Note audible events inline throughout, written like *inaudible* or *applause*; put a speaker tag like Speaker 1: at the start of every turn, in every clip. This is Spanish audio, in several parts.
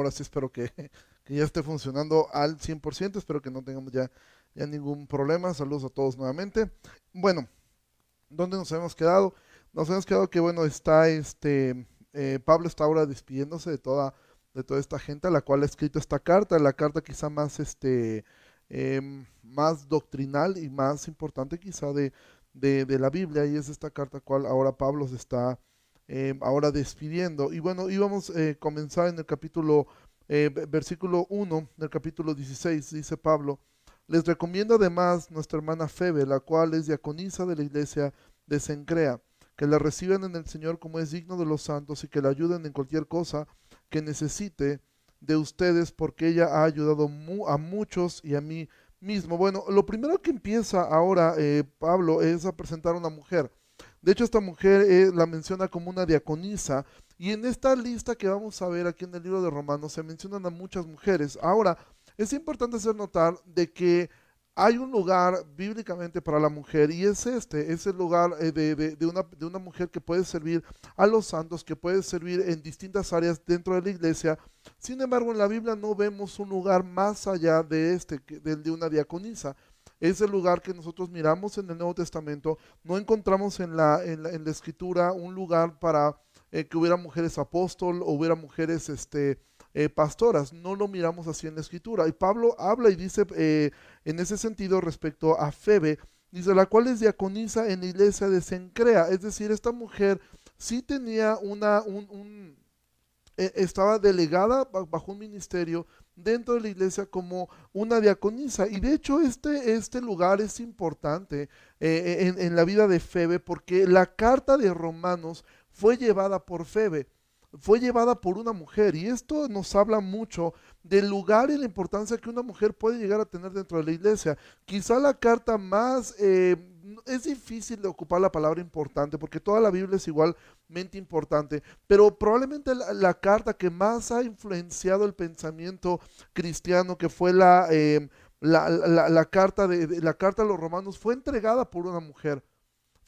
Speaker 1: ahora sí espero que, *laughs* que ya esté funcionando al 100%, espero que no tengamos ya, ya ningún problema. Saludos a todos nuevamente. Bueno, ¿dónde nos hemos quedado? Nos hemos quedado que, bueno, está este, eh, Pablo está ahora despidiéndose de toda, de toda esta gente a la cual ha escrito esta carta, la carta quizá más, este, em, más doctrinal y más importante quizá de, de, la Biblia, y es esta carta cual ahora Pablo se está em, ahora despidiendo. Y bueno, íbamos a eh, comenzar en el capítulo, eh, versículo 1 del capítulo 16, dice Pablo, les recomiendo además nuestra hermana Febe, la cual es diaconisa de la iglesia de Sencrea que la reciban en el Señor como es digno de los santos y que la ayuden en cualquier cosa que necesite de ustedes, porque ella ha ayudado a muchos y a mí mismo. Bueno, lo primero que empieza ahora eh, Pablo es a presentar a una mujer. De hecho, esta mujer eh, la menciona como una diaconisa. Y en esta lista que vamos a ver aquí en el libro de Romanos se mencionan a muchas mujeres. Ahora, es importante hacer notar de que hay un lugar bíblicamente para la mujer y es este, es el lugar eh, de, una, de, una, mujer que puede servir a los santos, que puede servir en distintas áreas dentro de la iglesia. Sin embargo, en la Biblia no vemos un lugar más allá de este, del de una diaconisa. Es el lugar que nosotros miramos en el Nuevo Testamento. No encontramos en la, en la, escritura un lugar para eh, que hubiera mujeres apóstol o hubiera mujeres este, eh, pastoras. No lo miramos así en la escritura. Y Pablo habla y dice eh, en ese sentido respecto a Febe, dice, la cual es diaconisa en la iglesia de Sencrea. Es decir, esta mujer sí tenía una, un, e, estaba delegada bajo un ministerio dentro de la iglesia como una diaconisa. Y de hecho este, este lugar es importante eh, en, en, la vida de Febe porque la carta de Romanos fue llevada por Febe fue llevada por una mujer y esto nos habla mucho del lugar y la importancia que una mujer puede llegar a tener dentro de la iglesia. Quizá la carta más... Eh, es difícil de ocupar la palabra importante porque toda la Biblia es igualmente importante, pero probablemente la, carta que más ha influenciado el pensamiento cristiano, que fue la, eh, la, carta de, la carta a los romanos, fue entregada por una mujer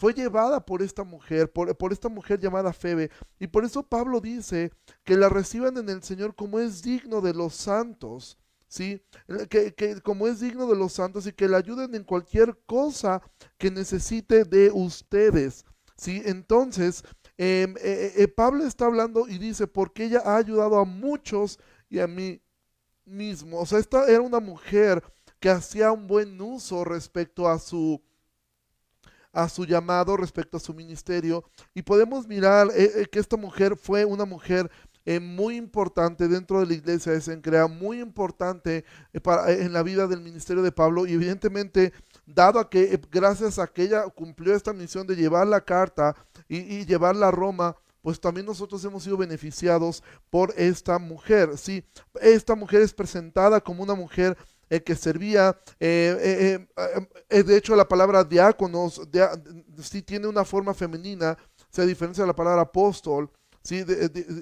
Speaker 1: fue llevada por esta mujer, por, esta mujer llamada Febe. Y por eso Pablo dice que la reciban en el Señor como es digno de los santos. ¿Sí? Que, como es digno de los santos y que la ayuden en cualquier cosa que necesite de ustedes. ¿Sí? Entonces, em, eh, eh, Pablo está hablando y dice, porque ella ha ayudado a muchos y a mí mismo. O sea, esta era una mujer que hacía un buen uso respecto a su, a su llamado, respecto a su ministerio. Y podemos mirar eh, eh, que esta mujer fue una mujer eh, muy importante dentro de la iglesia de Sencrea, muy importante en la vida del ministerio de Pablo y evidentemente dado a que gracias a que ella cumplió esta misión de llevar la carta y, y llevarla a Roma, pues también nosotros hemos sido beneficiados por esta mujer. Sí, esta mujer es presentada como una mujer que servía. Eh, eh, eh, de hecho, la palabra diáconos sí tiene una forma femenina, se diferencia de la palabra apóstol. ¿sí?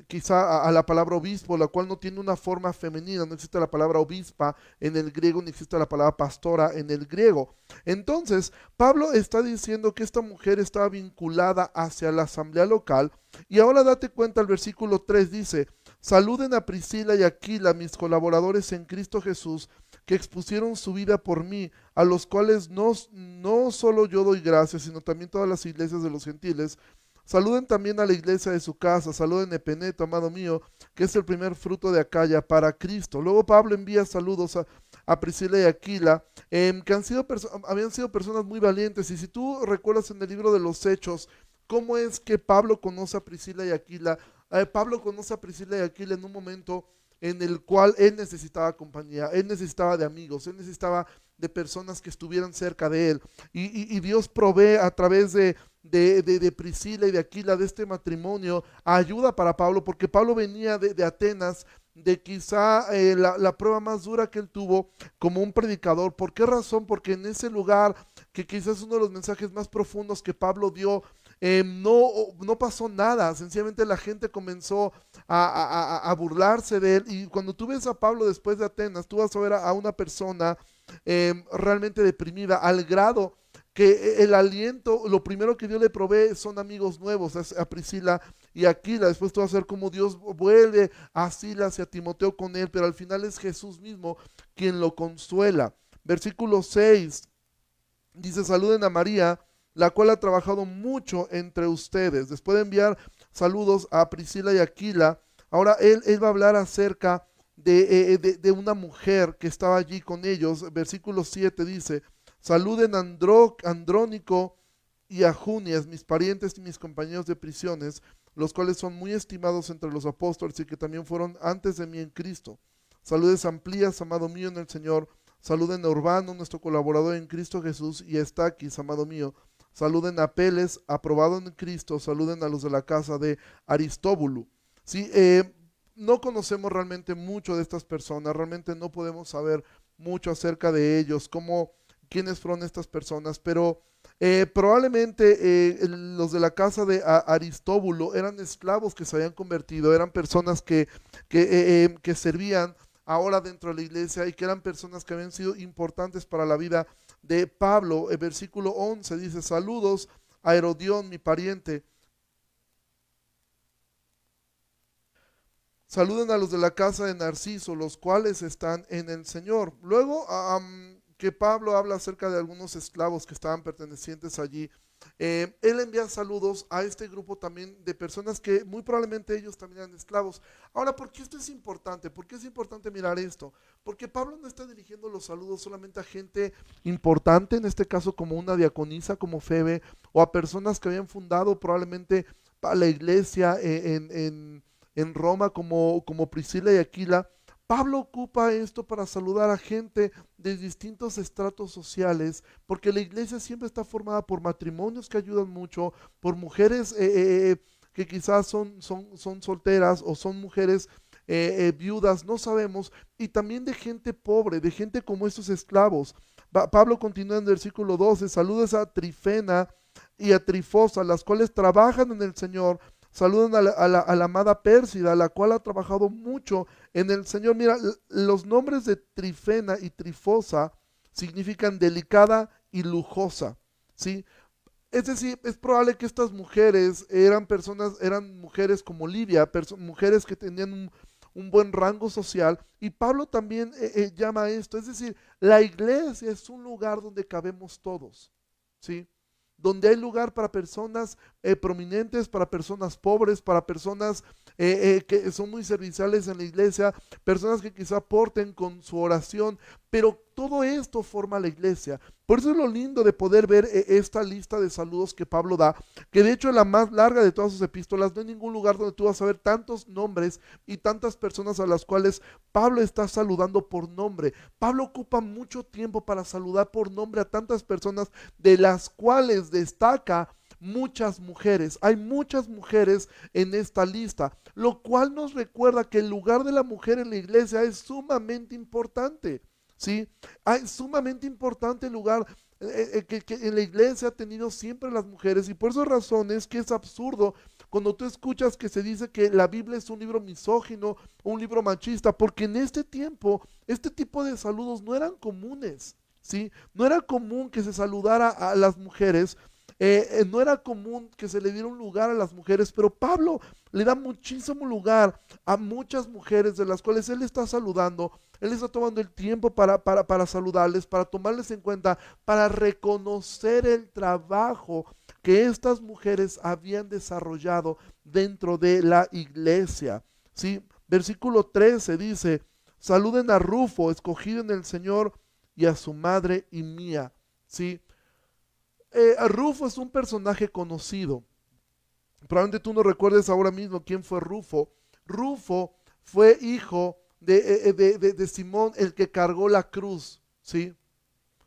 Speaker 1: quizá a, la palabra obispo, la cual no tiene una forma femenina, no existe la palabra obispa en el griego, ni existe la palabra pastora en el griego. Entonces, Pablo está diciendo que esta mujer estaba vinculada hacia la asamblea local, y ahora date cuenta, el versículo 3 dice, saluden a Priscila y Aquila, mis colaboradores en Cristo Jesús, que expusieron su vida por mí, a los cuales no, no solo yo doy gracias, sino también todas las iglesias de los gentiles. Saluden también a la iglesia de su casa, saluden Epeneto, amado mío, que es el primer fruto de Acaya para Cristo. Luego Pablo envía saludos a, Priscila y Aquila, em, que han sido habían sido personas muy valientes. Y si tú recuerdas en el libro de los Hechos, cómo es que Pablo conoce a Priscila y Aquila, eh, Pablo conoce a Priscila y Aquila en un momento en el cual él necesitaba compañía, él necesitaba de amigos, él necesitaba de personas que estuvieran cerca de él. Y, Dios provee a través de, de, Priscila y de Aquila, de este matrimonio, ayuda para Pablo, porque Pablo venía de, Atenas, de quizá eh, la, prueba más dura que él tuvo como un predicador. ¿Por qué razón? Porque en ese lugar, que quizás es uno de los mensajes más profundos que Pablo dio Em, no, no pasó nada, sencillamente la gente comenzó a, burlarse de él. Y cuando tú ves a Pablo después de Atenas, tú vas a ver a, una persona em, realmente deprimida, al grado que el aliento, lo primero que Dios le provee son amigos nuevos a Priscila y Aquila. Después tú vas a ver cómo Dios vuelve a Silas y a Timoteo con él, pero al final es Jesús mismo quien lo consuela. Versículo 6 dice, saluden a María, la cual ha trabajado mucho entre ustedes. Después de enviar saludos a Priscila y Aquila, ahora él, va a hablar acerca de, eh, de, de una mujer que estaba allí con ellos. Versículo 7 dice, Saluden a Andrónico y a Junias, mis parientes y mis compañeros de prisiones, los cuales son muy estimados entre los apóstoles y que también fueron antes de mí en Cristo. Saludes amplías, amado mío en el Señor. Saluden a Urbano, nuestro colaborador en Cristo Jesús, y a Estaquis, amado mío. Saluden a Peles, aprobado en Cristo. Saluden a los de la casa de Aristóbulo. Sí, eh, no conocemos realmente mucho de estas personas, realmente no podemos saber mucho acerca de ellos, cómo quiénes fueron estas personas, pero eh, probablemente eh, los de la casa de Aristóbulo eran esclavos que se habían convertido, eran personas que, que, que, servían ahora dentro de la iglesia y que eran personas que habían sido importantes para la vida de Pablo. El versículo 11 dice, saludos a Herodión, mi pariente. Saluden a los de la casa de Narciso, los cuales están en el Señor. Luego, que Pablo habla acerca de algunos esclavos que estaban pertenecientes allí. Eh, él envía saludos a este grupo también de personas que muy probablemente ellos también eran esclavos. Ahora, ¿por qué esto es importante? ¿Por qué es importante mirar esto? Porque Pablo no está dirigiendo los saludos solamente a gente importante, en este caso como una diaconisa, como Febe, o a personas que habían fundado probablemente la iglesia en Roma como, como Priscila y Aquila Pablo ocupa esto para saludar a gente de distintos estratos sociales, porque la iglesia siempre está formada por matrimonios que ayudan mucho, por mujeres eh, eh, eh, que quizás son, son, son, solteras o son mujeres viudas, no sabemos, y también de gente pobre, de gente como estos esclavos. Pablo continúa en el versículo 12, saludos a Trifena y a Trifosa, las cuales trabajan en el Señor Saluden a la, amada Pérsida, la cual ha trabajado mucho en el Señor. Mira, los nombres de Trifena y Trifosa significan delicada y lujosa, ¿sí? Es decir, es probable que estas mujeres eran personas, eran mujeres como Livia, mujeres que tenían un, buen rango social. Y Pablo también eh, eh, llama esto. Es decir, la iglesia es un lugar donde cabemos todos, ¿sí? donde hay lugar para personas eh, prominentes, para personas pobres, para personas eh, eh, que son muy serviciales en la iglesia, personas que quizá aporten con su oración, pero todo esto forma la iglesia. Por eso es lo lindo de poder ver esta lista de saludos que Pablo da, que de hecho es la más larga de todas sus epístolas. No hay ningún lugar donde tú vas a ver tantos nombres y tantas personas a las cuales Pablo está saludando por nombre. Pablo ocupa mucho tiempo para saludar por nombre a tantas personas, de las cuales destaca muchas mujeres. Hay muchas mujeres en esta lista, lo cual nos recuerda que el lugar de la mujer en la iglesia es sumamente importante. ¿sí? Hay sumamente importante el lugar eh, eh, que, en la iglesia ha tenido siempre las mujeres y por esas razones que es absurdo cuando tú escuchas que se dice que la Biblia es un libro misógino un libro machista, porque en este tiempo este tipo de saludos no eran comunes, ¿sí? No era común que se saludara a las mujeres eh, eh, no era común que se le diera un lugar a las mujeres, pero Pablo le da muchísimo lugar a muchas mujeres de las cuales él está saludando. Él está tomando el tiempo para, para, para saludarles, para tomarles en cuenta, para reconocer el trabajo que estas mujeres habían desarrollado dentro de la iglesia. ¿sí? Versículo 13 dice, saluden a Rufo, escogido en el Señor, y a su madre y mía. ¿sí? Eh, Rufo es un personaje conocido. Probablemente tú no recuerdes ahora mismo quién fue Rufo. Rufo fue hijo de, eh, eh, de, Simón, el que cargó la cruz, ¿sí?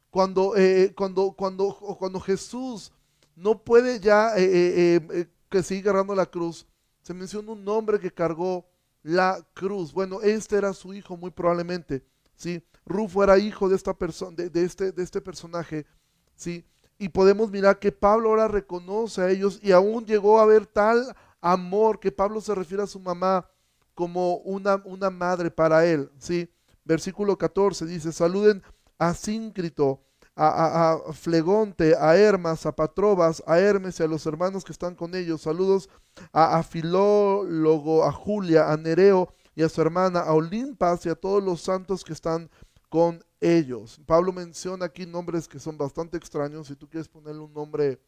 Speaker 1: Cuando, cuando, cuando, cuando Jesús no puede ya que siga agarrando la cruz, se menciona un nombre que cargó la cruz. Bueno, este era su hijo muy probablemente, ¿sí? Rufo era hijo de esta persona, de, de, este, de este personaje, ¿sí? Y podemos mirar que Pablo ahora reconoce a ellos y aún llegó a ver tal amor que Pablo se refiere a su mamá como una, una madre para él. ¿sí? Versículo 14 dice, saluden a Síncrito a, Flegonte, a Hermas, a Patrobas, a Hermes y a los hermanos que están con ellos. Saludos a, a Filólogo, a Julia, a Nereo y a su hermana, a Olimpas y a todos los santos que están con ellos. Pablo menciona aquí nombres que son bastante extraños. Si tú quieres ponerle un nombre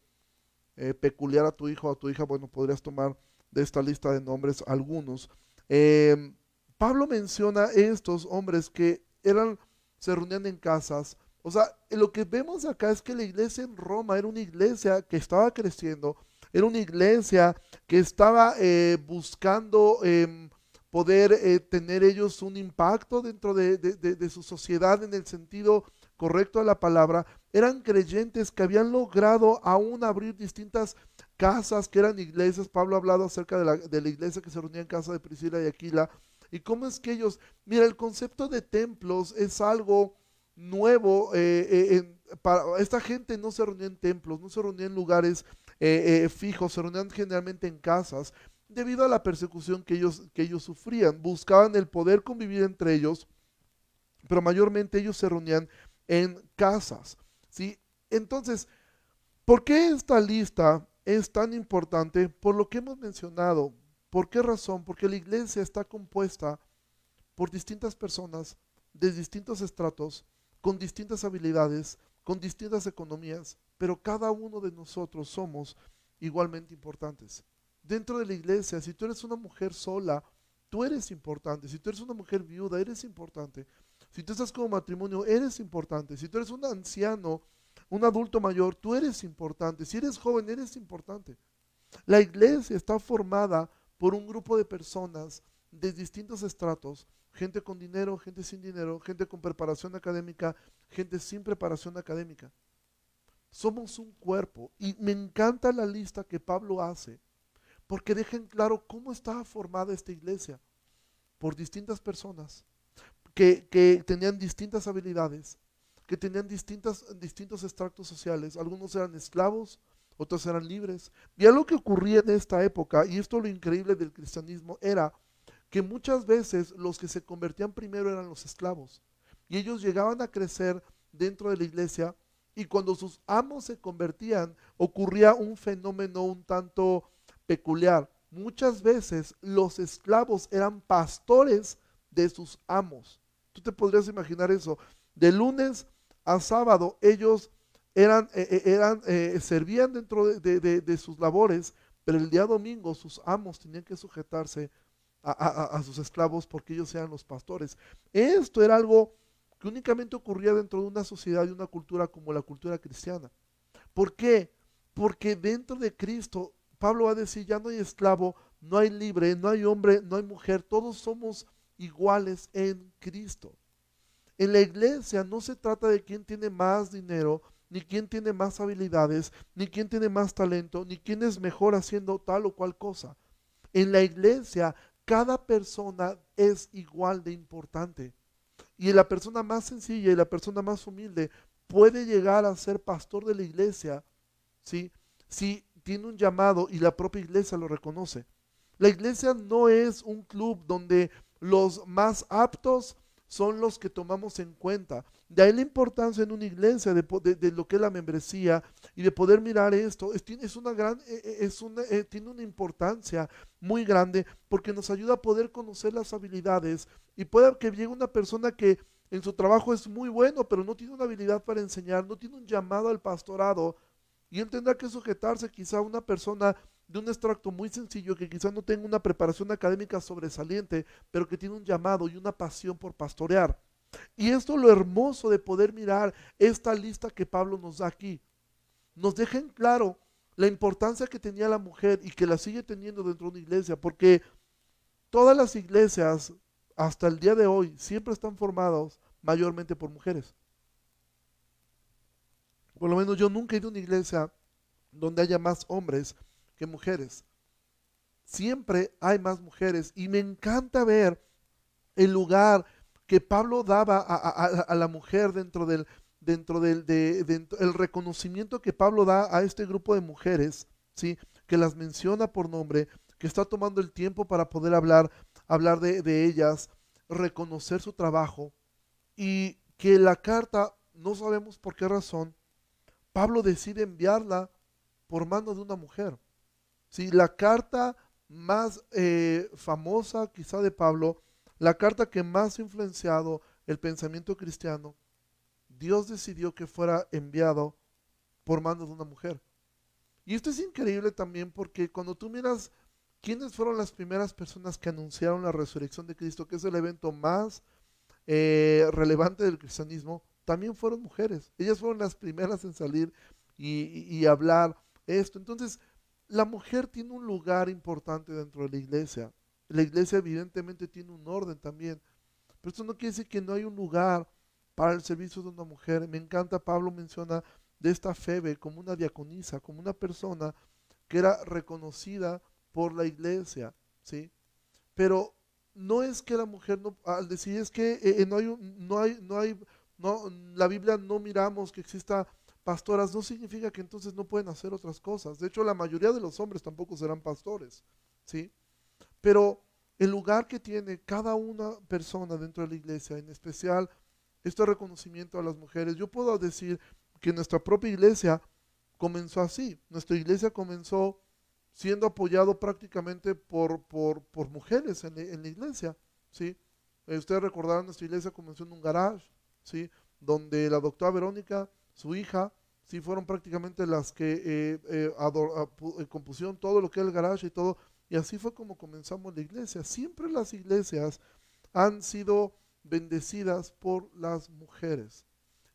Speaker 1: eh, peculiar a tu hijo o a tu hija, bueno, podrías tomar de esta lista de nombres algunos. Em, Pablo menciona estos hombres que eran, se reunían en casas. O sea, lo que vemos acá es que la iglesia en Roma era una iglesia que estaba creciendo, era una iglesia que estaba eh, buscando em, poder eh, tener ellos un impacto dentro de, su sociedad en el sentido correcto de la palabra, eran creyentes que habían logrado aún abrir distintas casas que eran iglesias. Pablo ha hablado acerca de la, de la iglesia que se reunía en casa de Priscila y Aquila. Y cómo es que ellos, mira, el concepto de templos es algo nuevo. Eh, eh, para, esta gente no se reunía en templos, no se reunía en lugares fijos, se reunían generalmente en casas debido a la persecución que ellos, que ellos sufrían. Buscaban el poder convivir entre ellos, pero mayormente ellos se reunían en casas. ¿sí? Entonces, ¿por qué esta lista es tan importante? Por lo que hemos mencionado. ¿Por qué razón? Porque la iglesia está compuesta por distintas personas de distintos estratos, con distintas habilidades, con distintas economías, pero cada uno de nosotros somos igualmente importantes. Dentro de la iglesia, si tú eres una mujer sola, tú eres importante. Si tú eres una mujer viuda, eres importante. Si tú estás como matrimonio, eres importante. Si tú eres un anciano, un adulto mayor, tú eres importante. Si eres joven, eres importante. La iglesia está formada por un grupo de personas de distintos estratos, gente con dinero, gente sin dinero, gente con preparación académica, gente sin preparación académica. Somos un cuerpo y me encanta la lista que Pablo hace porque dejen claro cómo estaba formada esta iglesia por distintas personas que, tenían distintas habilidades, que tenían distintas, distintos extractos sociales. Algunos eran esclavos, otros eran libres. Y algo que ocurría en esta época, y esto lo increíble del cristianismo, era que muchas veces los que se convertían primero eran los esclavos. Y ellos llegaban a crecer dentro de la iglesia y cuando sus amos se convertían, ocurría un fenómeno un tanto peculiar. Muchas veces los esclavos eran pastores de sus amos. Tú te podrías imaginar eso. De lunes a sábado ellos eran, eh, eh, eran eh, servían dentro de, sus labores, pero el día domingo sus amos tenían que sujetarse a, sus esclavos porque ellos eran los pastores. Esto era algo que únicamente ocurría dentro de una sociedad y una cultura como la cultura cristiana. ¿Por qué? Porque dentro de Cristo, Pablo va a decir, ya no hay esclavo, no hay libre, no hay hombre, no hay mujer, todos somos iguales en Cristo. En la iglesia no se trata de quién tiene más dinero, ni quién tiene más habilidades, ni quién tiene más talento, ni quién es mejor haciendo tal o cual cosa. En la iglesia cada persona es igual de importante. Y la persona más sencilla y la persona más humilde puede llegar a ser pastor de la iglesia, ¿sí? Si tiene un llamado y la propia iglesia lo reconoce. La iglesia no es un club donde los más aptos son los que tomamos en cuenta. De ahí la importancia en una iglesia de, lo que es la membresía y de poder mirar esto. Es, una gran, eh, eh, es una, eh, tiene una importancia muy grande porque nos ayuda a poder conocer las habilidades y puede que llegue una persona que en su trabajo es muy bueno, pero no tiene una habilidad para enseñar, no tiene un llamado al pastorado y él tendrá que sujetarse quizá a una persona de un extracto muy sencillo que quizás no tenga una preparación académica sobresaliente, pero que tiene un llamado y una pasión por pastorear. Y esto es lo hermoso de poder mirar esta lista que Pablo nos da aquí. Nos deja en claro la importancia que tenía la mujer y que la sigue teniendo dentro de una iglesia, porque todas las iglesias hasta el día de hoy siempre están formadas mayormente por mujeres. Por lo menos yo nunca he ido a una iglesia donde haya más hombres que mujeres. Siempre hay más mujeres y me encanta ver el lugar que Pablo daba a, la mujer dentro del dentro del de, el reconocimiento que Pablo da a este grupo de mujeres, sí, que las menciona por nombre, que está tomando el tiempo para poder hablar hablar de, de ellas, reconocer su trabajo y que la carta no sabemos por qué razón, Pablo decide enviarla por mano de una mujer. Si la carta más eh, famosa quizá de Pablo, la carta que más ha influenciado el pensamiento cristiano, Dios decidió que fuera enviado por mano de una mujer. Y esto es increíble también porque cuando tú miras quiénes fueron las primeras personas que anunciaron la resurrección de Cristo, que es el evento más eh, relevante del cristianismo, también fueron mujeres. Ellas fueron las primeras en salir y, hablar esto. Entonces, la mujer tiene un lugar importante dentro de la iglesia. La iglesia evidentemente tiene un orden también. Pero esto no quiere decir que no hay un lugar para el servicio de una mujer. Me encanta, Pablo menciona de esta Febe como una diaconisa, como una persona que era reconocida por la iglesia, ¿sí? Pero no es que la mujer no, al decir es que eh, eh, no hay, no hay, no hay, no, la Biblia no miramos que exista pastoras, no significa que entonces no pueden hacer otras cosas. De hecho, la mayoría de los hombres tampoco serán pastores, ¿sí? Pero el lugar que tiene cada una persona dentro de la iglesia, en especial este reconocimiento a las mujeres, yo puedo decir que nuestra propia iglesia comenzó así. Nuestra iglesia comenzó siendo apoyado prácticamente por, por, por mujeres en, la iglesia, ¿sí? Eh, ustedes recordarán, nuestra iglesia comenzó en un garage, ¿sí? Donde la doctora Verónica, su hija, sí fueron prácticamente las que eh, eh, compusieron todo lo que es el garage y todo, y así fue como comenzamos la iglesia. Siempre las iglesias han sido bendecidas por las mujeres.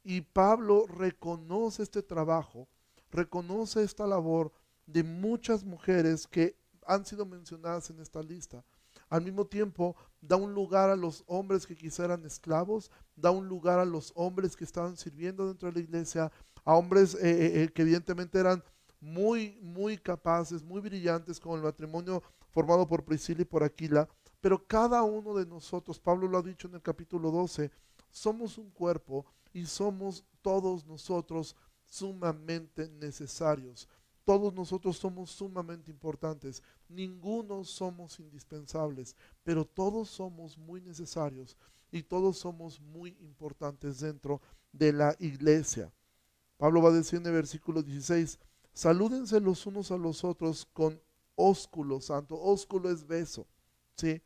Speaker 1: Y Pablo reconoce este trabajo, reconoce esta labor de muchas mujeres que han sido mencionadas en esta lista. Al mismo tiempo, da un lugar a los hombres que quizá eran esclavos, da un lugar a los hombres que estaban sirviendo dentro de la iglesia, a hombres eh, eh, eh, que evidentemente eran muy, muy capaces, muy brillantes, como el matrimonio formado por Priscila y por Aquila. Pero cada uno de nosotros, Pablo lo ha dicho en el capítulo 12, somos un cuerpo y somos todos nosotros sumamente necesarios. Todos nosotros somos sumamente importantes, ninguno somos indispensables, pero todos somos muy necesarios y todos somos muy importantes dentro de la iglesia. Pablo va a decir en el versículo 16, salúdense los unos a los otros con ósculo santo. Ósculo es beso, ¿sí?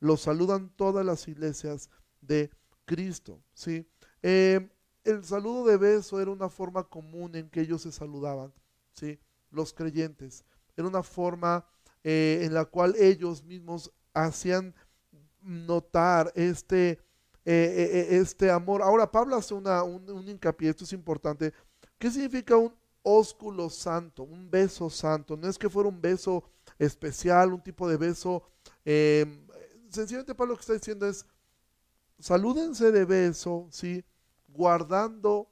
Speaker 1: Los saludan todas las iglesias de Cristo, ¿sí? Eh, el saludo de beso era una forma común en que ellos se saludaban, ¿sí? Los creyentes. Era una forma eh, en la cual ellos mismos hacían notar este, eh, eh, este amor. Ahora, Pablo hace una, un, hincapié, esto es importante. ¿Qué significa un ósculo santo, un beso santo? No es que fuera un beso especial, un tipo de beso. Em, sencillamente Pablo lo que está diciendo es, salúdense de beso, ¿sí? Guardando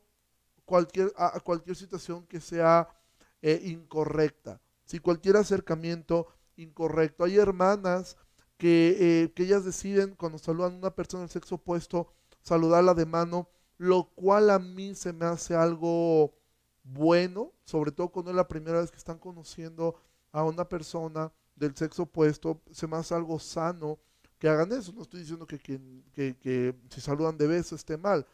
Speaker 1: cualquier, a cualquier situación que sea e incorrecta. Si cualquier acercamiento incorrecto. Hay hermanas que, eh, que ellas deciden cuando saludan a una persona del sexo opuesto, saludarla de mano, lo cual a mí se me hace algo bueno, sobre todo cuando es la primera vez que están conociendo a una persona del sexo opuesto, se me hace algo sano que hagan eso. No estoy diciendo que, que, que, que si saludan de beso esté mal.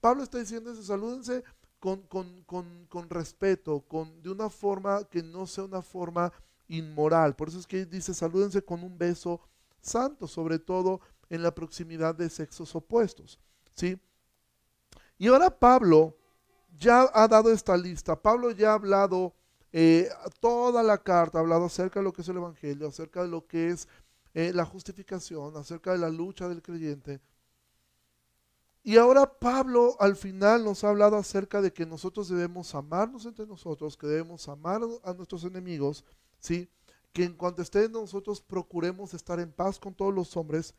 Speaker 1: Pablo está diciendo eso, salúdense con, con, con, con respeto, con, de una forma que no sea una forma inmoral. Por eso es que dice, salúdense con un beso santo, sobre todo en la proximidad de sexos opuestos. ¿sí? Y ahora Pablo ya ha dado esta lista. Pablo ya ha hablado eh, toda la carta, ha hablado acerca de lo que es el Evangelio, acerca de lo que es eh, la justificación, acerca de la lucha del creyente. Y ahora Pablo al final nos ha hablado acerca de que nosotros debemos amarnos entre nosotros, que debemos amar a nuestros enemigos, ¿sí? que en cuanto esté nosotros procuremos estar en paz con todos los hombres.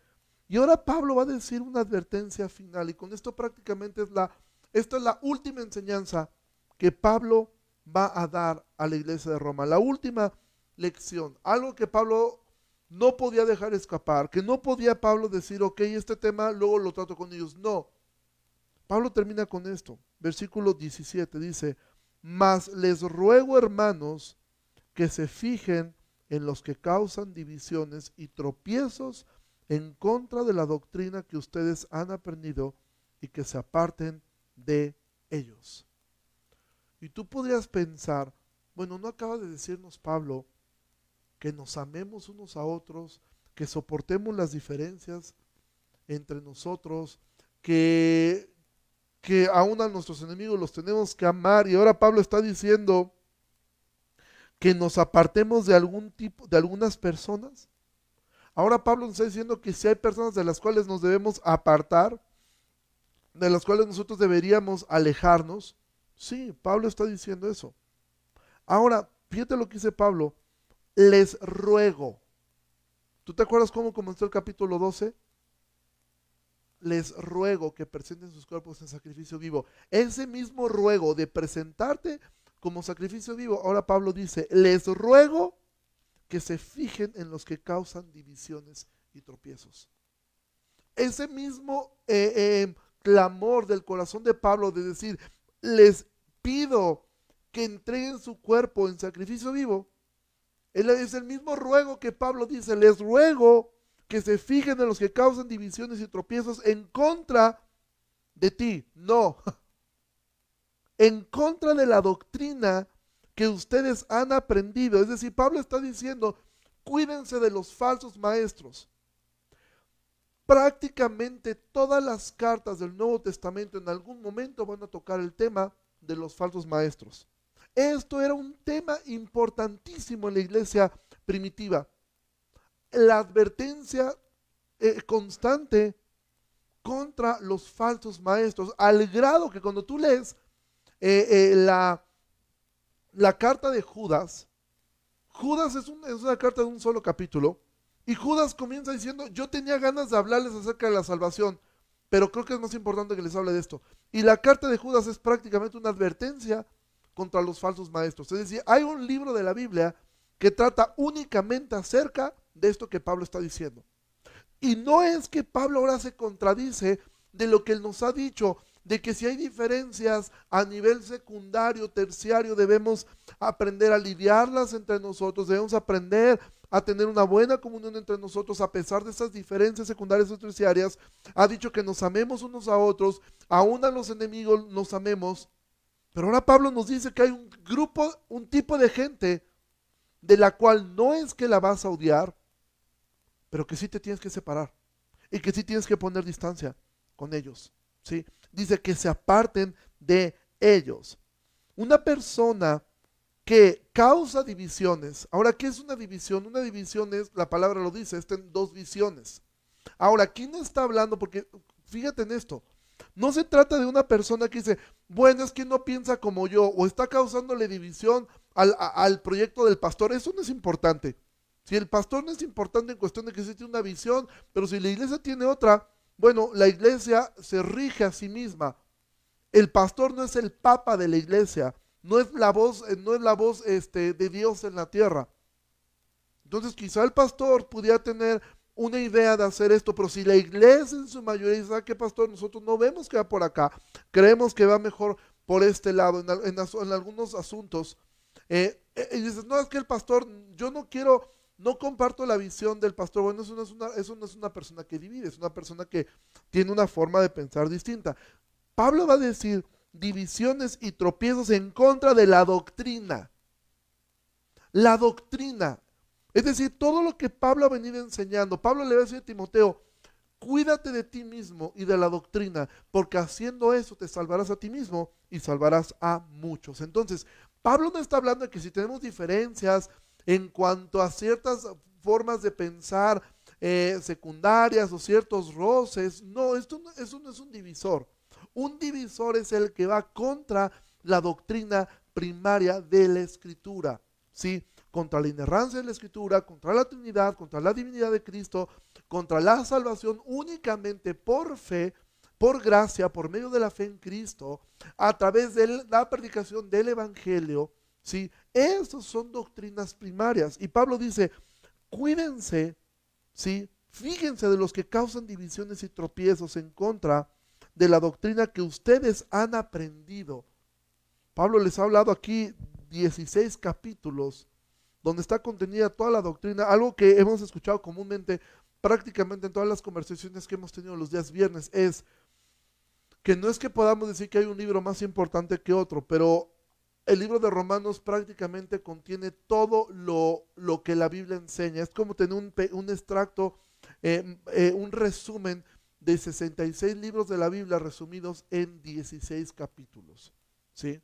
Speaker 1: Y ahora Pablo va a decir una advertencia final y con esto prácticamente es la, esta es la última enseñanza que Pablo va a dar a la iglesia de Roma, la última lección, algo que Pablo no podía dejar escapar, que no podía Pablo decir, ok, este tema luego lo trato con ellos, no, Pablo termina con esto. Versículo 17 dice, mas les ruego hermanos que se fijen en los que causan divisiones y tropiezos en contra de la doctrina que ustedes han aprendido y que se aparten de ellos. Y tú podrías pensar, bueno, ¿no acaba de decirnos Pablo que nos amemos unos a otros, que soportemos las diferencias entre nosotros, que, que aún a nuestros enemigos los tenemos que amar? Y ahora Pablo está diciendo que nos apartemos de algún tipo, de algunas personas. Ahora Pablo nos está diciendo que si hay personas de las cuales nos debemos apartar, de las cuales nosotros deberíamos alejarnos, sí, Pablo está diciendo eso. Ahora, fíjate lo que dice Pablo, les ruego. ¿Tú te acuerdas cómo comenzó el capítulo 12? Les ruego que presenten sus cuerpos en sacrificio vivo. Ese mismo ruego de presentarte como sacrificio vivo, ahora Pablo dice, les ruego que se fijen en los que causan divisiones y tropiezos. Ese mismo eh, eh, clamor del corazón de Pablo de decir, les pido que entreguen su cuerpo en sacrificio vivo, es el mismo ruego que Pablo dice, les ruego que se fijen en los que causan divisiones y tropiezos en contra de ti. No, *laughs* en contra de la doctrina que ustedes han aprendido. Es decir, Pablo está diciendo, cuídense de los falsos maestros. Prácticamente todas las cartas del Nuevo Testamento en algún momento van a tocar el tema de los falsos maestros. Esto era un tema importantísimo en la iglesia primitiva. La advertencia eh, constante contra los falsos maestros, al grado que cuando tú lees eh, eh, la, la carta de Judas, Judas es, es una carta de un solo capítulo, y Judas comienza diciendo, yo tenía ganas de hablarles acerca de la salvación, pero creo que es más importante que les hable de esto. Y la carta de Judas es prácticamente una advertencia contra los falsos maestros. Es decir, hay un libro de la Biblia que trata únicamente acerca de esto que Pablo está diciendo. Y no es que Pablo ahora se contradice de lo que él nos ha dicho, de que si hay diferencias a nivel secundario, terciario, debemos aprender a lidiarlas entre nosotros, debemos aprender a tener una buena comunión entre nosotros a pesar de esas diferencias secundarias o terciarias. Ha dicho que nos amemos unos a otros, aún a los enemigos nos amemos. Pero ahora Pablo nos dice que hay un grupo, un tipo de gente de la cual no es que la vas a odiar, pero que sí te tienes que separar y que sí tienes que poner distancia con ellos. ¿sí? dice que se aparten de ellos. Una persona que causa divisiones. Ahora, ¿qué es una división? Una división es, la palabra lo dice, están dos visiones. Ahora, ¿quién está hablando? Porque fíjate en esto. No se trata de una persona que dice, bueno, es que no piensa como yo, o está causándole división al, al proyecto del pastor. Eso no es importante. Si el pastor no es importante en cuestión de que existe una visión, pero si la iglesia tiene otra, bueno, la iglesia se rige a sí misma. El pastor no es el papa de la iglesia, no es la voz, eh, no es la voz este, de Dios en la tierra. Entonces quizá el pastor pudiera tener una idea de hacer esto, pero si la iglesia en su mayoría dice, qué pastor? Nosotros no vemos que va por acá, creemos que va mejor por este lado, en, algunos asuntos. Eh, eh, y dices, no, es que el pastor, yo no quiero no comparto la visión del pastor. Bueno, eso no, es una, eso no es una persona que divide, es una persona que tiene una forma de pensar distinta. Pablo va a decir divisiones y tropiezos en contra de la doctrina. La doctrina. Es decir, todo lo que Pablo ha venido enseñando. Pablo le va a decir a Timoteo, cuídate de ti mismo y de la doctrina, porque haciendo eso te salvarás a ti mismo y salvarás a muchos. Entonces, Pablo no está hablando de que si tenemos diferencias, en cuanto a ciertas formas de pensar eh, secundarias o ciertos roces. No, esto no, eso no es un divisor. Un divisor es el que va contra la doctrina primaria de la escritura. ¿sí? Contra la inerrancia de la escritura, contra la Trinidad, contra la divinidad de Cristo, contra la salvación únicamente por fe, por gracia, por medio de la fe en Cristo, a través de la predicación del Evangelio, ¿sí? Esas son doctrinas primarias. Y Pablo dice, cuídense, ¿sí? Fíjense de los que causan divisiones y tropiezos en contra de la doctrina que ustedes han aprendido. Pablo les ha hablado aquí 16 capítulos donde está contenida toda la doctrina, algo que hemos escuchado comúnmente prácticamente en todas las conversaciones que hemos tenido los días viernes es que no es que podamos decir que hay un libro más importante que otro, pero el libro de Romanos prácticamente contiene todo lo, lo que la Biblia enseña. Es como tener un, un extracto, eh, eh, un resumen de 66 libros de la Biblia resumidos en 16 capítulos. ¿sí?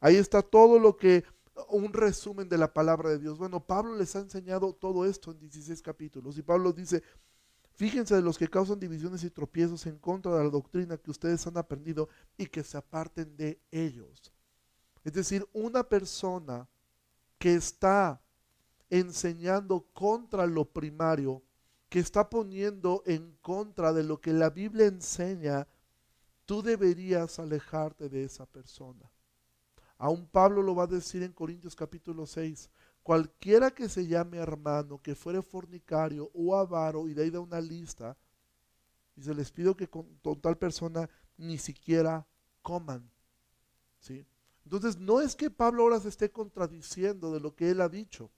Speaker 1: Ahí está todo lo que, un resumen de la palabra de Dios. Bueno, Pablo les ha enseñado todo esto en 16 capítulos. Y Pablo dice, fíjense de los que causan divisiones y tropiezos en contra de la doctrina que ustedes han aprendido y que se aparten de ellos. Es decir, una persona que está enseñando contra lo primario, que está poniendo en contra de lo que la Biblia enseña, tú deberías alejarte de esa persona. Aún Pablo lo va a decir en Corintios capítulo 6. Cualquiera que se llame hermano, que fuere fornicario o avaro, y de ahí da una lista, dice, les pido que con, tal persona ni siquiera coman. ¿Sí? Entonces, no es que Pablo ahora se esté contradiciendo de lo que él ha dicho.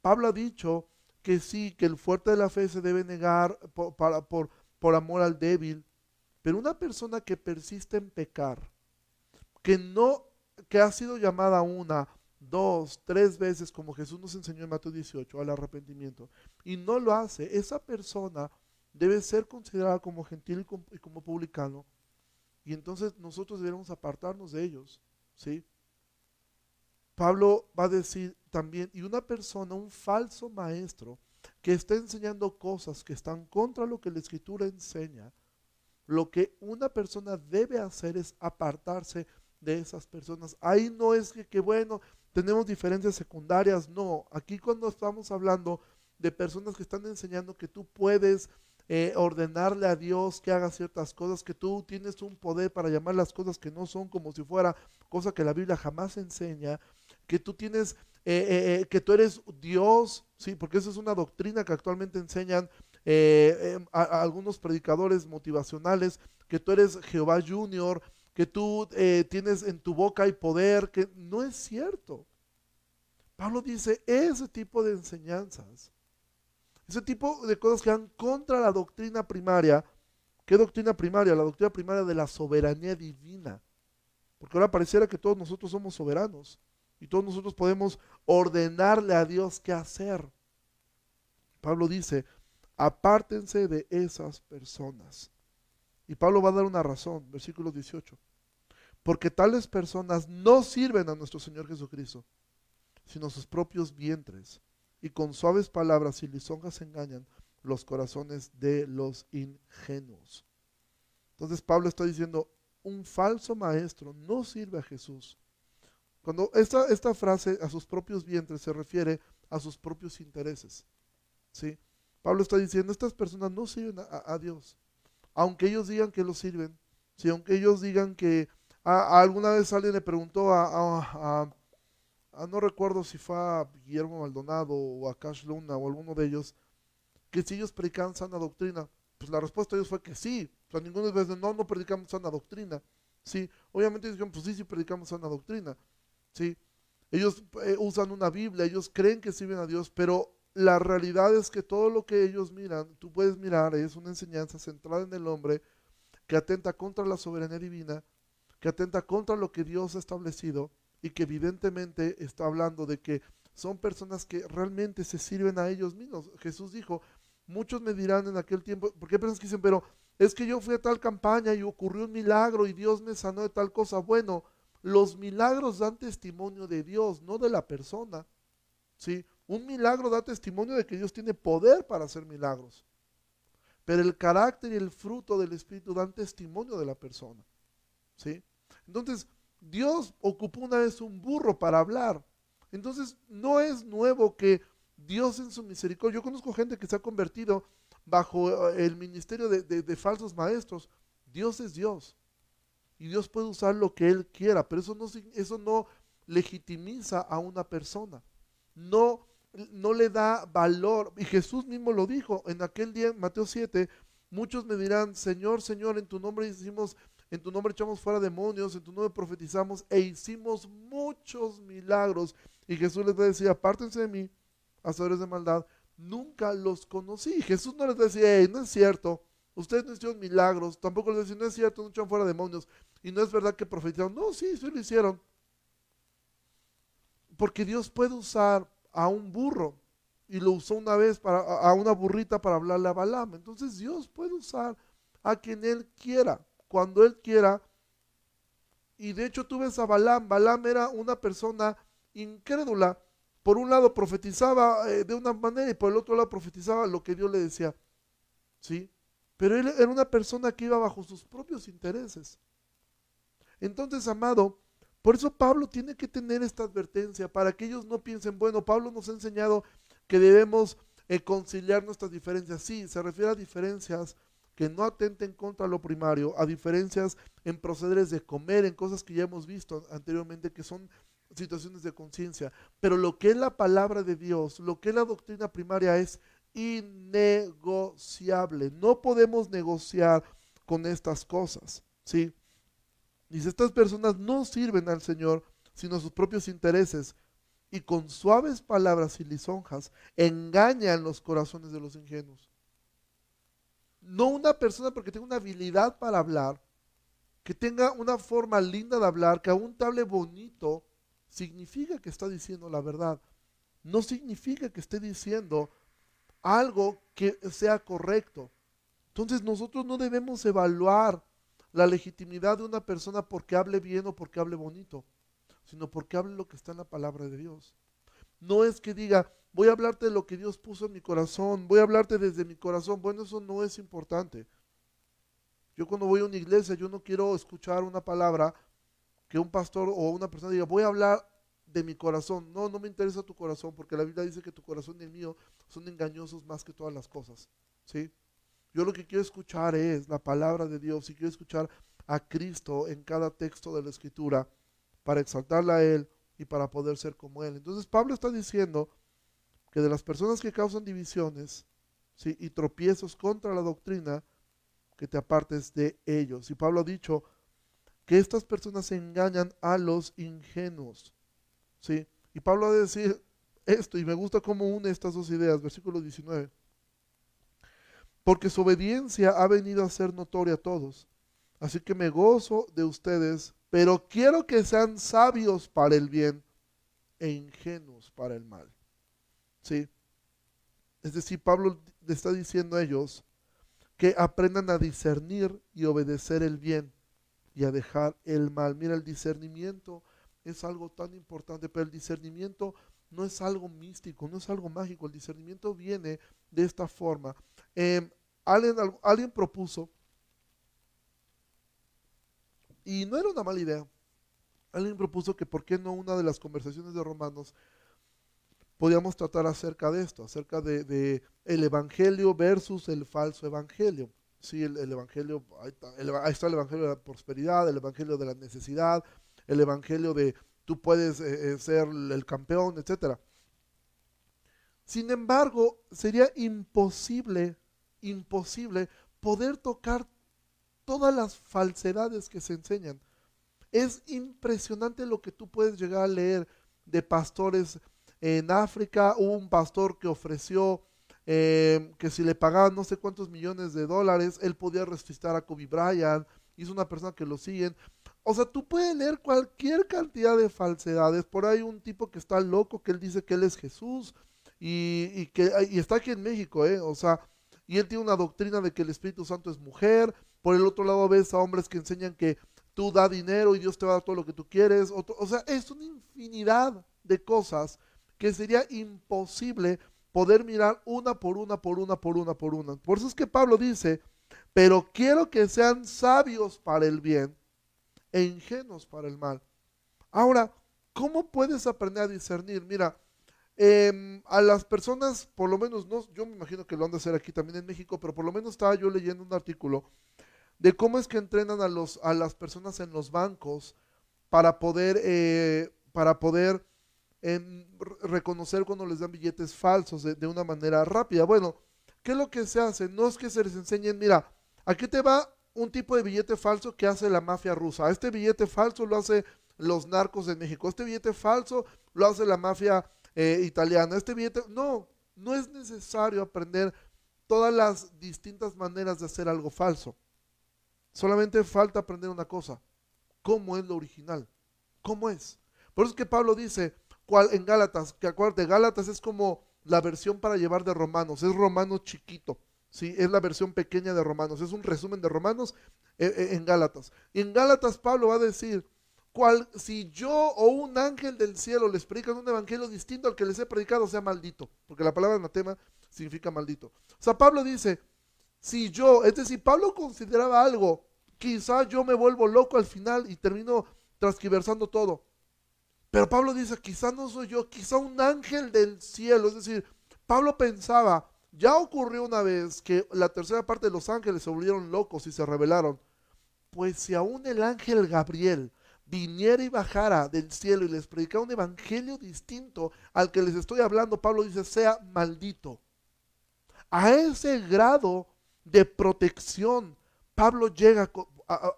Speaker 1: Pablo ha dicho que sí, que el fuerte de la fe se debe negar por, por, por amor al débil, pero una persona que persiste en pecar, que no, que ha sido llamada una, dos, tres veces, como Jesús nos enseñó en Mateo 18, al arrepentimiento, y no lo hace, esa persona debe ser considerada como gentil y como publicano, y entonces nosotros debemos apartarnos de ellos, ¿sí? Pablo va a decir también, y una persona, un falso maestro, que está enseñando cosas que están contra lo que la escritura enseña, lo que una persona debe hacer es apartarse de esas personas. Ahí no es que, que, bueno, tenemos diferencias secundarias, no. Aquí cuando estamos hablando de personas que están enseñando que tú puedes eh, ordenarle a Dios que haga ciertas cosas, que tú tienes un poder para llamar las cosas que no son como si fuera cosa que la Biblia jamás enseña, que tú tienes, eh, eh, que tú eres Dios, sí, porque esa es una doctrina que actualmente enseñan algunos predicadores motivacionales, que tú eres Jehová Junior, que tú tienes en tu boca y poder, que no es cierto. Pablo dice, ese tipo de enseñanzas ese tipo de cosas que van contra la doctrina primaria. ¿Qué doctrina primaria? La doctrina primaria de la soberanía divina. Porque ahora pareciera que todos nosotros somos soberanos y todos nosotros podemos ordenarle a Dios qué hacer. Pablo dice, apártense de esas personas. Y Pablo va a dar una razón, versículo 18. Porque tales personas no sirven a nuestro Señor Jesucristo, sino sus propios vientres y con suaves palabras y lisonjas engañan los corazones de los ingenuos. Entonces Pablo está diciendo, un falso maestro no sirve a Jesús. Cuando esta, esta frase a sus propios vientres se refiere a sus propios intereses. ¿sí? Pablo está diciendo, estas personas no sirven a, Dios. Aunque ellos digan que lo sirven, ¿sí? aunque ellos digan que alguna vez alguien le preguntó a, Ah, no recuerdo si fue a Guillermo Maldonado o a Cash Luna o alguno de ellos, que si ellos predicaban sana doctrina. Pues la respuesta de ellos fue que sí. O sea, ninguno de ellos no, no predicamos sana doctrina. Sí, obviamente ellos dijeron, pues sí, sí predicamos sana doctrina. Sí, ellos eh, usan una Biblia, ellos creen que sirven a Dios, pero la realidad es que todo lo que ellos miran, tú puedes mirar, es una enseñanza centrada en el hombre que atenta contra la soberanía divina, que atenta contra lo que Dios ha establecido y que evidentemente está hablando de que son personas que realmente se sirven a ellos mismos. Jesús dijo, muchos me dirán en aquel tiempo, porque hay personas que dicen, pero es que yo fui a tal campaña y ocurrió un milagro y Dios me sanó de tal cosa. Bueno, los milagros dan testimonio de Dios, no de la persona. ¿sí? Un milagro da testimonio de que Dios tiene poder para hacer milagros. Pero el carácter y el fruto del Espíritu dan testimonio de la persona. ¿sí? Entonces, Dios ocupó una vez un burro para hablar. Entonces, no es nuevo que Dios en su misericordia, yo conozco gente que se ha convertido bajo eh, el ministerio de, falsos maestros. Dios es Dios. Y Dios puede usar lo que Él quiera, pero eso no, eso no legitimiza a una persona. No, no le da valor. Y Jesús mismo lo dijo en aquel día, en Mateo 7, muchos me dirán, Señor, Señor, en tu nombre hicimos en tu nombre echamos fuera demonios, en tu nombre profetizamos e hicimos muchos milagros. Y Jesús les decía, apártense de mí, hacedores de maldad, nunca los conocí. Jesús no les decía, no es cierto, ustedes no hicieron milagros, tampoco les decían, no es cierto, no echaron fuera demonios, y no es verdad que profetizaron, no, sí, sí lo hicieron. Porque Dios puede usar a un burro, y lo usó una vez para, a una burrita para hablarle a Balaam. Entonces Dios puede usar a quien Él quiera, cuando Él quiera. Y de hecho tú ves a Balaam, Balaam era una persona incrédula. Por un lado profetizaba eh, de una manera y por el otro lado profetizaba lo que Dios le decía. ¿Sí? Pero él era una persona que iba bajo sus propios intereses. Entonces, amado, por eso Pablo tiene que tener esta advertencia para que ellos no piensen, bueno, Pablo nos ha enseñado que debemos eh, conciliar nuestras diferencias. Sí, se refiere a diferencias que no atenten contra lo primario, a diferencias en procederes de comer, en cosas que ya hemos visto anteriormente, que son situaciones de conciencia. Pero lo que es la palabra de Dios, lo que es la doctrina primaria es innegociable. No podemos negociar con estas cosas. ¿sí? Dice, estas personas no sirven al Señor, sino a sus propios intereses y con suaves palabras y lisonjas engañan los corazones de los ingenuos. No una persona porque tenga una habilidad para hablar, que tenga una forma linda de hablar, que aún te hable bonito, significa que está diciendo la verdad. No significa que esté diciendo algo que sea correcto. Entonces nosotros no debemos evaluar la legitimidad de una persona porque hable bien o porque hable bonito sino porque hable lo que está en la palabra de Dios. No es que diga, voy a hablarte de lo que Dios puso en mi corazón, voy a hablarte desde mi corazón. Bueno, eso no es importante. Yo cuando voy a una iglesia, yo no quiero escuchar una palabra que un pastor o una persona diga, voy a hablar de mi corazón. No, no me interesa tu corazón, porque la Biblia dice que tu corazón y el mío son engañosos más que todas las cosas. ¿Sí? Yo lo que quiero escuchar es la palabra de Dios y quiero escuchar a Cristo en cada texto de la Escritura para exaltarla a Él y para poder ser como Él. Entonces Pablo está diciendo que de las personas que causan divisiones y tropiezos contra la doctrina, que te apartes de ellos. Y Pablo ha dicho que estas personas engañan a los ingenuos. ¿sí? Y Pablo ha de decir esto, y me gusta cómo une estas dos ideas, versículo 19. Porque su obediencia ha venido a ser notoria a todos. Así que me gozo de ustedes pero quiero que sean sabios para el bien e ingenuos para el mal. ¿Sí? Es decir, Pablo le está diciendo a ellos que aprendan a discernir y obedecer el bien y a dejar el mal. Mira, el discernimiento es algo tan importante, pero el discernimiento no es algo místico, no es algo mágico. El discernimiento viene de esta forma. Em, alguien, alguien propuso y no era una mala idea. Alguien propuso que por qué no una de las conversaciones de Romanos podíamos tratar acerca de esto, acerca de, el evangelio versus el falso evangelio. Sí, el, evangelio, ahí está el, evangelio de la prosperidad, el evangelio de la necesidad, el evangelio de tú puedes eh, eh, ser el campeón, etc. Sin embargo, sería imposible, imposible poder tocar todas las falsedades que se enseñan. Es impresionante lo que tú puedes llegar a leer de pastores en África. Hubo un pastor que ofreció eh, que si le pagaban no sé cuántos millones de dólares, él podía resucitar a Kobe Bryant. Hizo una persona que lo siguen. O sea, tú puedes leer cualquier cantidad de falsedades. Por ahí un tipo que está loco, que él dice que él es Jesús y, que y está aquí en México, ¿eh? O sea, y él tiene una doctrina de que el Espíritu Santo es mujer por el otro lado ves a hombres que enseñan que tú da dinero y Dios te va a dar todo lo que tú quieres. o sea, es una infinidad de cosas que sería imposible poder mirar una por una, por una, por una, por una. Por eso es que Pablo dice, pero quiero que sean sabios para el bien e ingenuos para el mal. Ahora, ¿cómo puedes aprender a discernir? Mira, em, a las personas, por lo menos, no, yo me imagino que lo han de hacer aquí también en México, pero por lo menos estaba yo leyendo un artículo de cómo es que entrenan a, los, a las personas en los bancos para poder, eh, para poder em, reconocer cuando les dan billetes falsos de, una manera rápida. Bueno, ¿qué es lo que se hace? No es que se les enseñen, mira, aquí te va un tipo de billete falso que hace la mafia rusa. Este billete falso lo hace los narcos de México. Este billete falso lo hace la mafia eh, italiana. Este billete, no, no es necesario aprender todas las distintas maneras de hacer algo falso. Solamente falta aprender una cosa, cómo es lo original, cómo es. Por eso es que Pablo dice, en Gálatas, que acuérdate, Gálatas es como la versión para llevar de Romanos, es Romano chiquito, ¿sí? es la versión pequeña de Romanos, es un resumen de Romanos eh, eh, en Gálatas. En Gálatas Pablo va a decir, si yo o un ángel del cielo les predican un evangelio distinto al que les he predicado, sea maldito, porque la palabra anatema significa maldito. O sea, Pablo dice, si yo, es decir, Pablo consideraba algo, quizá yo me vuelvo loco al final y termino transquiversando todo. Pero Pablo dice, quizá no soy yo, quizá un ángel del cielo. Es decir, Pablo pensaba, ya ocurrió una vez que la tercera parte de los ángeles se volvieron locos y se rebelaron. Pues si aún el ángel Gabriel viniera y bajara del cielo y les predicara un evangelio distinto al que les estoy hablando, Pablo dice, sea maldito. A ese grado de protección, Pablo llega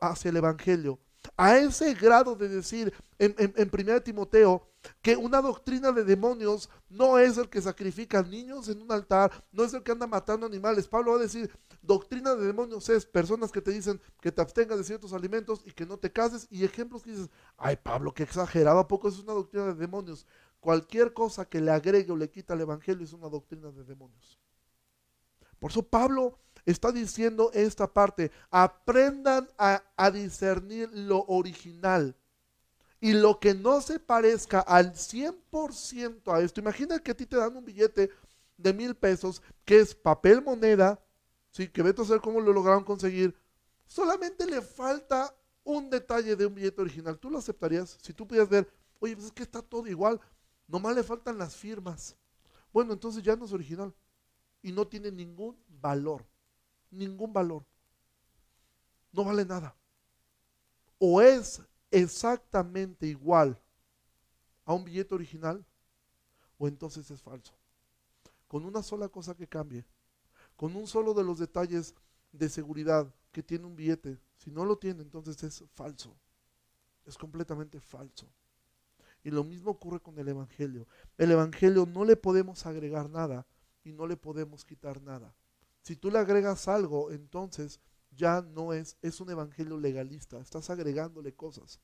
Speaker 1: hacia el evangelio. A ese grado de decir en, en, 1 Timoteo que una doctrina de demonios no es el que sacrifica niños en un altar, no es el que anda matando animales. Pablo va a decir, doctrina de demonios es personas que te dicen que te abstengas de ciertos alimentos y que no te cases y ejemplos que dices, ay Pablo, qué exagerado, ¿a poco es una doctrina de demonios? Cualquier cosa que le agregue o le quita al evangelio es una doctrina de demonios. Por eso Pablo está diciendo esta parte, aprendan a, discernir lo original y lo que no se parezca al 100% a esto. Imagina que a ti te dan un billete de mil pesos que es papel moneda, ¿sí? que vete a saber cómo lo lograron conseguir. Solamente le falta un detalle de un billete original. ¿Tú lo aceptarías? Si tú pudieras ver, oye, pues es que está todo igual, nomás le faltan las firmas. Bueno, entonces ya no es original y no tiene ningún valor ningún valor. No vale nada. O es exactamente igual a un billete original, o entonces es falso. Con una sola cosa que cambie, con un solo de los detalles de seguridad que tiene un billete, si no lo tiene, entonces es falso. Es completamente falso. Y lo mismo ocurre con el Evangelio. El Evangelio no le podemos agregar nada y no le podemos quitar nada. Si tú le agregas algo, entonces ya no es, es un evangelio legalista, estás agregándole cosas.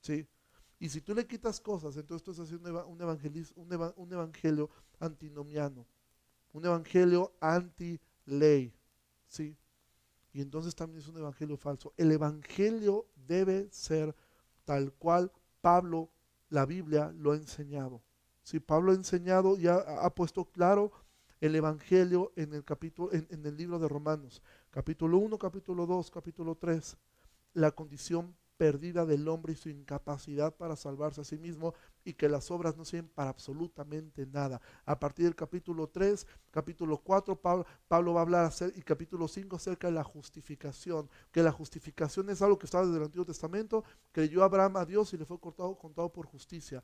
Speaker 1: ¿Sí? Y si tú le quitas cosas, entonces tú estás haciendo un, un, un evangelio antinomiano, un evangelio anti-ley. ¿Sí? Y entonces también es un evangelio falso. El evangelio debe ser tal cual Pablo, la Biblia, lo ha enseñado. Si Pablo ha enseñado y ha puesto claro el Evangelio en el, capítulo, en, el libro de Romanos, capítulo 1, capítulo 2, capítulo 3, la condición perdida del hombre y su incapacidad para salvarse a sí mismo y que las obras no sirven para absolutamente nada. A partir del capítulo 3, capítulo 4, Pablo, Pablo va a hablar y capítulo 5 acerca de la justificación, que la justificación es algo que estaba desde el Antiguo Testamento, creyó Abraham a Dios y le fue cortado, contado por justicia.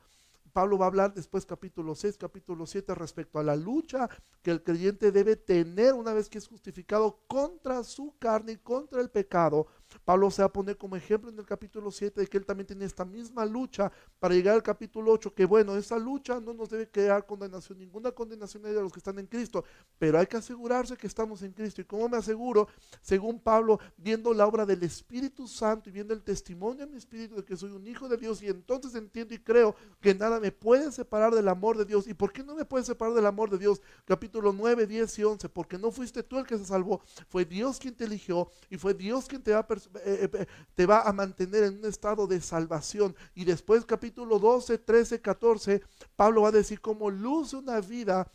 Speaker 1: Pablo va a hablar después capítulo 6, capítulo 7 respecto a la lucha que el creyente debe tener una vez que es justificado contra su carne y contra el pecado. Pablo se va a poner como ejemplo en el capítulo 7 de que él también tiene esta misma lucha para llegar al capítulo 8, que bueno, esa lucha no nos debe crear condenación, ninguna condenación de los que están en Cristo, pero hay que asegurarse que estamos en Cristo. ¿Y cómo me aseguro? Según Pablo, viendo la obra del Espíritu Santo y viendo el testimonio en mi espíritu de que soy un hijo de Dios y entonces entiendo y creo que nada me puede separar del amor de Dios. ¿Y por qué no me puede separar del amor de Dios? Capítulo 9, 10 y 11. Porque no fuiste tú el que se salvó, fue Dios quien te eligió y fue Dios quien te va a, te va a mantener en un estado de salvación. Y después capítulo 12, 13, 14, Pablo va a decir cómo luce una vida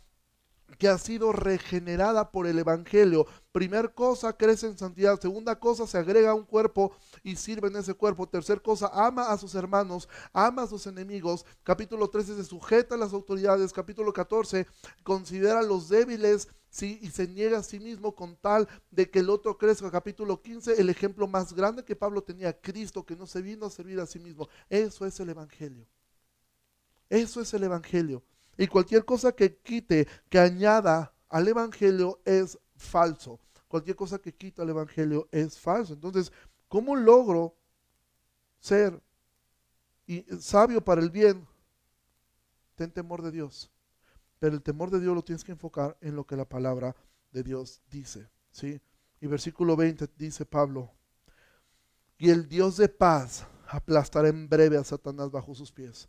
Speaker 1: que ha sido regenerada por el Evangelio. Primer cosa, crece en santidad. Segunda cosa, se agrega a un cuerpo y sirve en ese cuerpo. Tercer cosa, ama a sus hermanos, ama a sus enemigos. Capítulo 13, se sujeta a las autoridades. Capítulo 14, considera a los débiles ¿sí? y se niega a sí mismo con tal de que el otro crezca. Capítulo 15, el ejemplo más grande que Pablo tenía, Cristo, que no se vino a servir a sí mismo. Eso es el Evangelio. Eso es el Evangelio. Y cualquier cosa que quite, que añada al Evangelio es falso. Cualquier cosa que quita al Evangelio es falso. Entonces, ¿cómo logro ser sabio para el bien? Ten temor de Dios. Pero el temor de Dios lo tienes que enfocar en lo que la palabra de Dios dice, ¿sí? Y versículo 20 dice Pablo, y el Dios de paz aplastará en breve a Satanás bajo sus pies.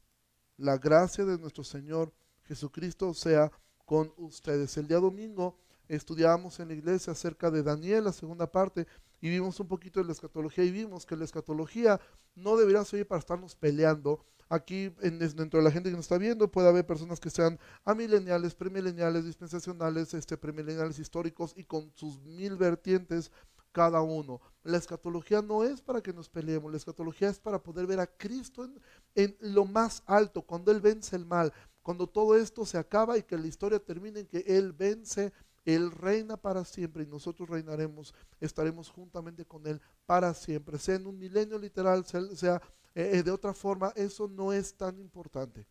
Speaker 1: La gracia de nuestro Señor Jesucristo sea con ustedes. El día domingo estudiábamos en la iglesia acerca de Daniel, la segunda parte, y vimos un poquito de la escatología y vimos que la escatología no debería ser para estarnos peleando. Aquí en, dentro de la gente que nos está viendo puede haber personas que sean amileniales, premileniales, dispensacionales, este, premileniales históricos y con sus mil vertientes cada uno. La escatología no es para que nos peleemos, la escatología es para poder ver a Cristo en, lo más alto, cuando Él vence el mal, cuando todo esto se acaba y que la historia termine en que Él vence él reina para siempre y nosotros reinaremos, estaremos juntamente con Él para siempre. Sea en un milenio literal, sea, eh, de otra forma, eso no es tan importante.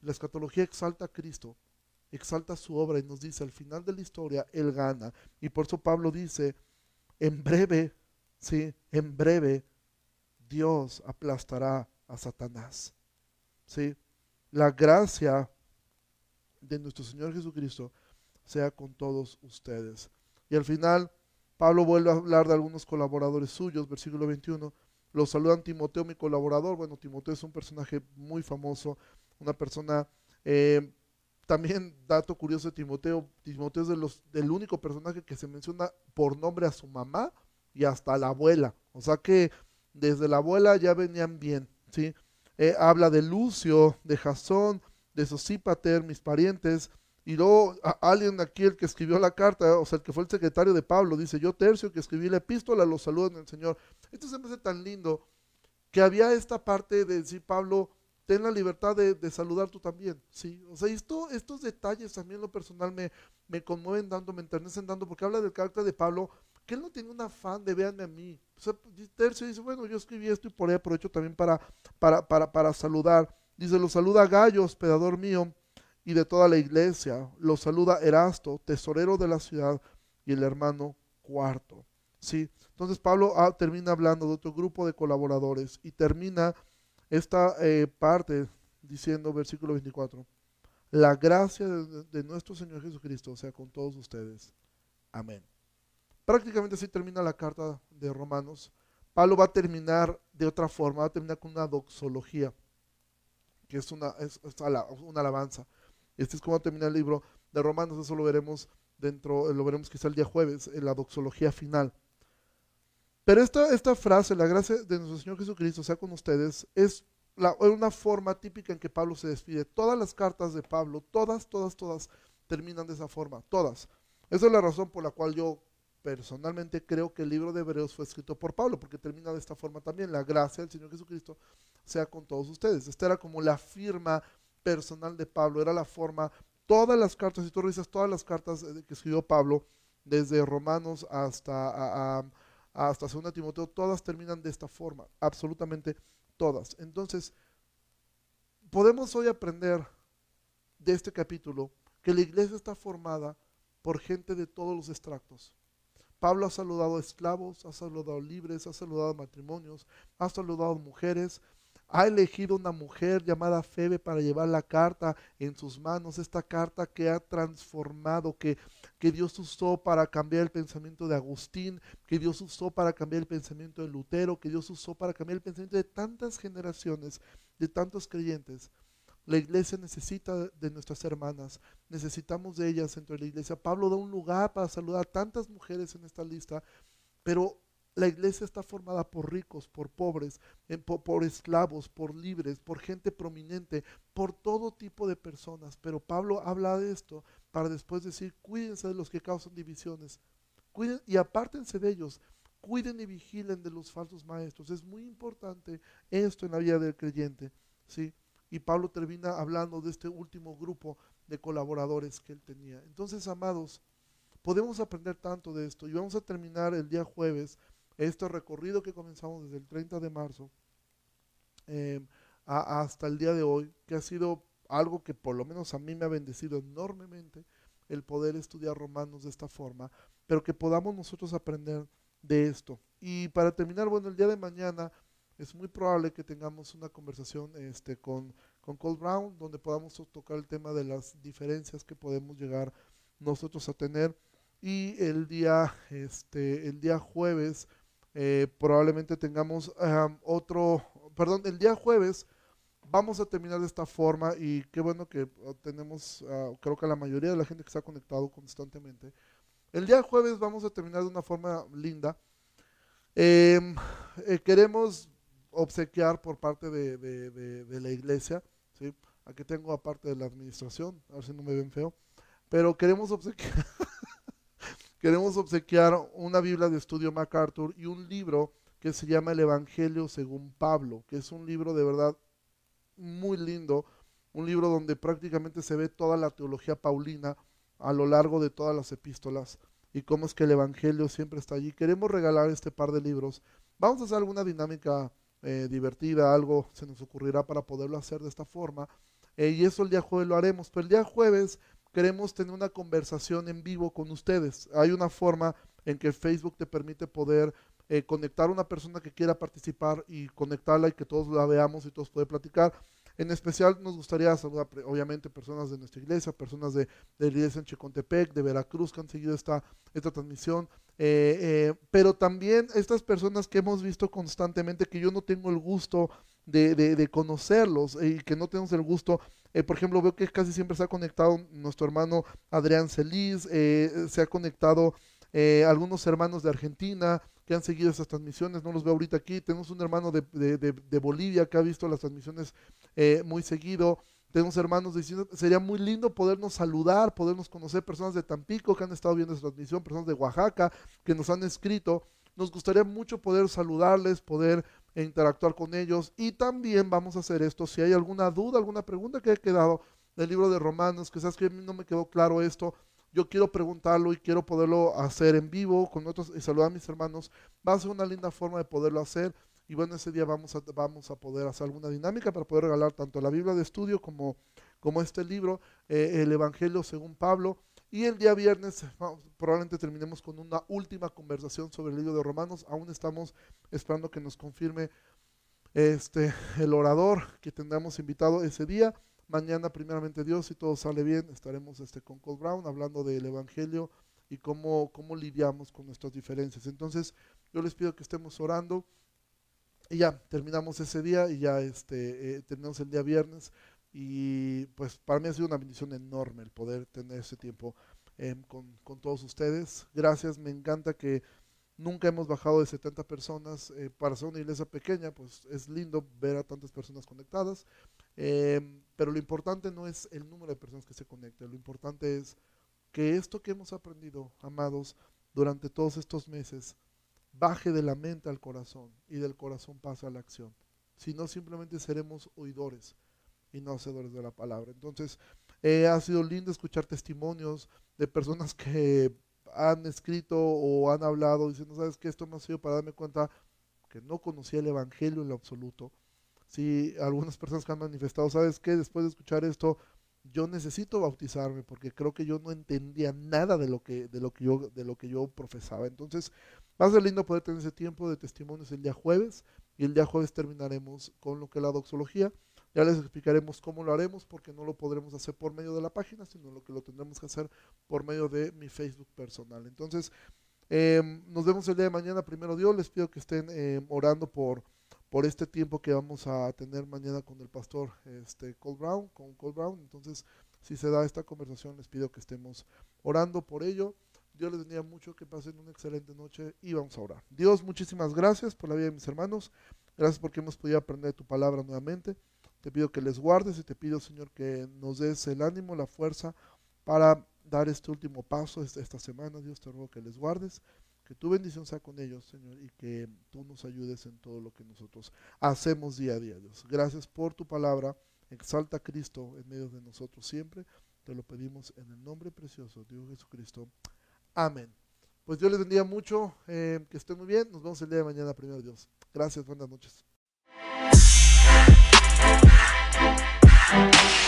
Speaker 1: La escatología exalta a Cristo, exalta su obra y nos dice al final de la historia, Él gana. Y por eso Pablo dice, en breve, sí, en breve, Dios aplastará a Satanás. ¿sí? La gracia de nuestro Señor Jesucristo sea con todos ustedes. Y al final, Pablo vuelve a hablar de algunos colaboradores suyos, versículo 21. Los saludan Timoteo, mi colaborador. Bueno, Timoteo es un personaje muy famoso, una persona... Eh, también, dato curioso de Timoteo, Timoteo es de los, del único personaje que se menciona por nombre a su mamá y hasta a la abuela. O sea que desde la abuela ya venían bien, ¿sí? Eh, habla de Lucio, de Jasón, de Sosípater, mis parientes, y luego alguien aquí, el que escribió la carta, o sea, el que fue el secretario de Pablo, dice, yo tercio que escribí la epístola, los saludo en el Señor. Esto se me hace tan lindo que había esta parte de decir, Pablo, ten la libertad de, saludar tú también, ¿sí? O sea, esto, estos detalles también lo personal me, me conmueven dando, me enternecen dando, porque habla del carácter de Pablo, que él no tiene un afán de véanme a mí. O sea, Tercio dice, bueno, yo escribí esto y por ahí aprovecho también para, para, para, para saludar. Dice, lo saluda Gallo, hospedador mío, y de toda la iglesia. Los saluda Erasto, tesorero de la ciudad, y el hermano Cuarto. ¿Sí? Entonces Pablo ah, termina hablando de otro grupo de colaboradores y termina esta eh, parte diciendo, versículo 24, la gracia de, nuestro Señor Jesucristo sea con todos ustedes. Amén. Prácticamente así termina la carta de Romanos. Pablo va a terminar de otra forma, va a terminar con una doxología, que es una, es una alabanza. Este es como termina el libro de Romanos, eso lo veremos dentro, lo veremos quizá el día jueves, en la doxología final. Pero esta, esta frase, la gracia de nuestro Señor Jesucristo sea con ustedes, es una forma típica en que Pablo se despide. Todas las cartas de Pablo, todas, todas, todas, terminan de esa forma, todas. Esa es la razón por la cual yo personalmente creo que el libro de Hebreos fue escrito por Pablo, porque termina de esta forma también. La gracia del Señor Jesucristo sea con todos ustedes. Esta era como la firma personal de Pablo, era la forma, todas las cartas, si tú revisas todas las cartas eh, que escribió Pablo, desde Romanos hasta, a, hasta 2 Timoteo, todas terminan de esta forma, absolutamente todas. Entonces, podemos hoy aprender de este capítulo que la iglesia está formada por gente de todos los extractos. Pablo ha saludado a esclavos, ha saludado libres, ha saludado matrimonios, ha saludado mujeres, ha elegido una mujer llamada Febe para llevar la carta en sus manos, esta carta que ha transformado, que, que Dios usó para cambiar el pensamiento de Agustín, que Dios usó para cambiar el pensamiento de Lutero, que Dios usó para cambiar el pensamiento de tantas generaciones, de tantos creyentes. La iglesia necesita de nuestras hermanas, necesitamos de ellas dentro de la iglesia. Pablo da un lugar para saludar a tantas mujeres en esta lista, pero la iglesia está formada por ricos, por pobres, por, esclavos, por libres, por gente prominente, por todo tipo de personas. Pero Pablo habla de esto para después decir, cuídense de los que causan divisiones. Cuiden y apártense de ellos. Cuiden y vigilen de los falsos maestros. Es muy importante esto en la vida del creyente. ¿sí? Y Pablo termina hablando de este último grupo de colaboradores que él tenía. Entonces, amados, podemos aprender tanto de esto. Y vamos a terminar el día jueves este recorrido que comenzamos desde el 30 de marzo em, hasta el día de hoy, que ha sido algo que por lo menos a mí me ha bendecido enormemente el poder estudiar romanos de esta forma, pero que podamos nosotros aprender de esto. Y para terminar, bueno, el día de mañana es muy probable que tengamos una conversación este, con, con Cole Brown, donde podamos tocar el tema de las diferencias que podemos llegar nosotros a tener y el día, este, el día jueves eh, probablemente tengamos otro, perdón, el día jueves vamos a terminar de esta forma y qué bueno que uh, tenemos, uh, creo que la mayoría de la gente que está conectado constantemente. El día jueves vamos a terminar de una forma linda. Em, eh, queremos obsequiar por parte de, de, la iglesia, ¿sí? aquí tengo aparte de la administración, a ver si no me ven feo, pero queremos obsequiar, *laughs* queremos obsequiar una Biblia de estudio MacArthur y un libro que se llama El Evangelio según Pablo, que es un libro de verdad muy lindo, un libro donde prácticamente se ve toda la teología paulina a lo largo de todas las epístolas y cómo es que el Evangelio siempre está allí. Queremos regalar este par de libros. Vamos a hacer alguna dinámica eh, divertida, algo se nos ocurrirá para poderlo hacer de esta forma. Eh, y eso el día jueves lo haremos. Pero el día jueves queremos tener una conversación en vivo con ustedes. Hay una forma en que Facebook te permite poder eh, conectar a una persona que quiera participar y conectarla y que todos la veamos y todos pueden platicar. En especial nos gustaría saludar, obviamente, personas de nuestra iglesia, personas de, de la iglesia en Chicontepec, de Veracruz, que han seguido esta, esta transmisión, eh, eh, pero también estas personas que hemos visto constantemente, que yo no tengo el gusto de, de, conocerlos y que no tenemos el gusto, por ejemplo, veo que casi siempre se ha conectado nuestro hermano Adrián Celis, se ha conectado algunos hermanos de Argentina, que han seguido esas transmisiones, no los veo ahorita aquí. Tenemos un hermano de, Bolivia que ha visto las transmisiones eh, muy seguido. Tenemos hermanos diciendo, sería muy lindo podernos saludar, podernos conocer, personas de Tampico que han estado viendo esta transmisión, personas de Oaxaca que nos han escrito. Nos gustaría mucho poder saludarles, poder interactuar con ellos y también vamos a hacer esto. Si hay alguna duda, alguna pregunta que haya quedado del libro de Romanos, sabes que a mí no me quedó claro esto, yo quiero preguntarlo y quiero poderlo hacer en vivo con otros y saludar a mis hermanos. Va a ser una linda forma de poderlo hacer. Y bueno, ese día vamos a, vamos a poder hacer alguna dinámica para poder regalar tanto la Biblia de estudio como, como este libro, eh, el Evangelio según Pablo. Y el día viernes probablemente terminemos con una última conversación sobre el libro de Romanos. Aún estamos esperando que nos confirme este, el orador que tendremos invitado ese día. Mañana, primeramente Dios, si todo sale bien, estaremos este, con Cole Brown hablando del Evangelio y cómo, cómo lidiamos con nuestras diferencias. Entonces, yo les pido que estemos orando y ya, terminamos ese día y ya este, eh, terminamos el día viernes. Y pues para mí ha sido una bendición enorme el poder tener ese tiempo em, con, con, todos ustedes. Gracias, me encanta que nunca hemos bajado de 70 personas. Eh, para ser una iglesia pequeña, pues es lindo ver a tantas personas conectadas. Em, pero lo importante no es el número de personas que se conecten, lo importante es que esto que hemos aprendido, amados, durante todos estos meses, baje de la mente al corazón y del corazón pase a la acción. Si no, simplemente seremos oidores y no hacedores de la palabra. Entonces, eh, ha sido lindo escuchar testimonios de personas que han escrito o han hablado diciendo, sabes que esto me ha sido para darme cuenta que no conocía el Evangelio en lo absoluto, si algunas personas que han manifestado, ¿sabes qué? Después de escuchar esto, yo necesito bautizarme porque creo que yo no entendía nada de lo que, de lo que, yo, de lo que yo profesaba. Entonces, va a ser lindo poder tener ese tiempo de testimonios el día jueves y el día jueves terminaremos con lo que es la doxología. Ya les explicaremos cómo lo haremos porque no lo podremos hacer por medio de la página, sino lo que lo tendremos que hacer por medio de mi Facebook personal. Entonces, em, nos vemos el día de mañana, primero Dios. Les pido que estén em, orando por por este tiempo que vamos a tener mañana con el pastor este, Cole Brown, con Brown. Entonces, si se da esta conversación, les pido que estemos orando por ello. Dios les bendiga mucho, que pasen una excelente noche y vamos a orar. Dios, muchísimas gracias por la vida de mis hermanos. Gracias porque hemos podido aprender tu palabra nuevamente. Te pido que les guardes y te pido, Señor, que nos des el ánimo, la fuerza para dar este último paso esta semana. Dios, te ruego que les guardes que tu bendición sea con ellos, Señor, y que tú nos ayudes en todo lo que nosotros hacemos día a día, Dios. Gracias por tu palabra. Exalta a Cristo en medio de nosotros siempre. Te lo pedimos en el nombre precioso de Dios Jesucristo. Amén. Pues Dios les bendiga mucho. Eh, que estén muy bien. Nos vemos el día de mañana, primero Dios. Gracias. Buenas noches. Música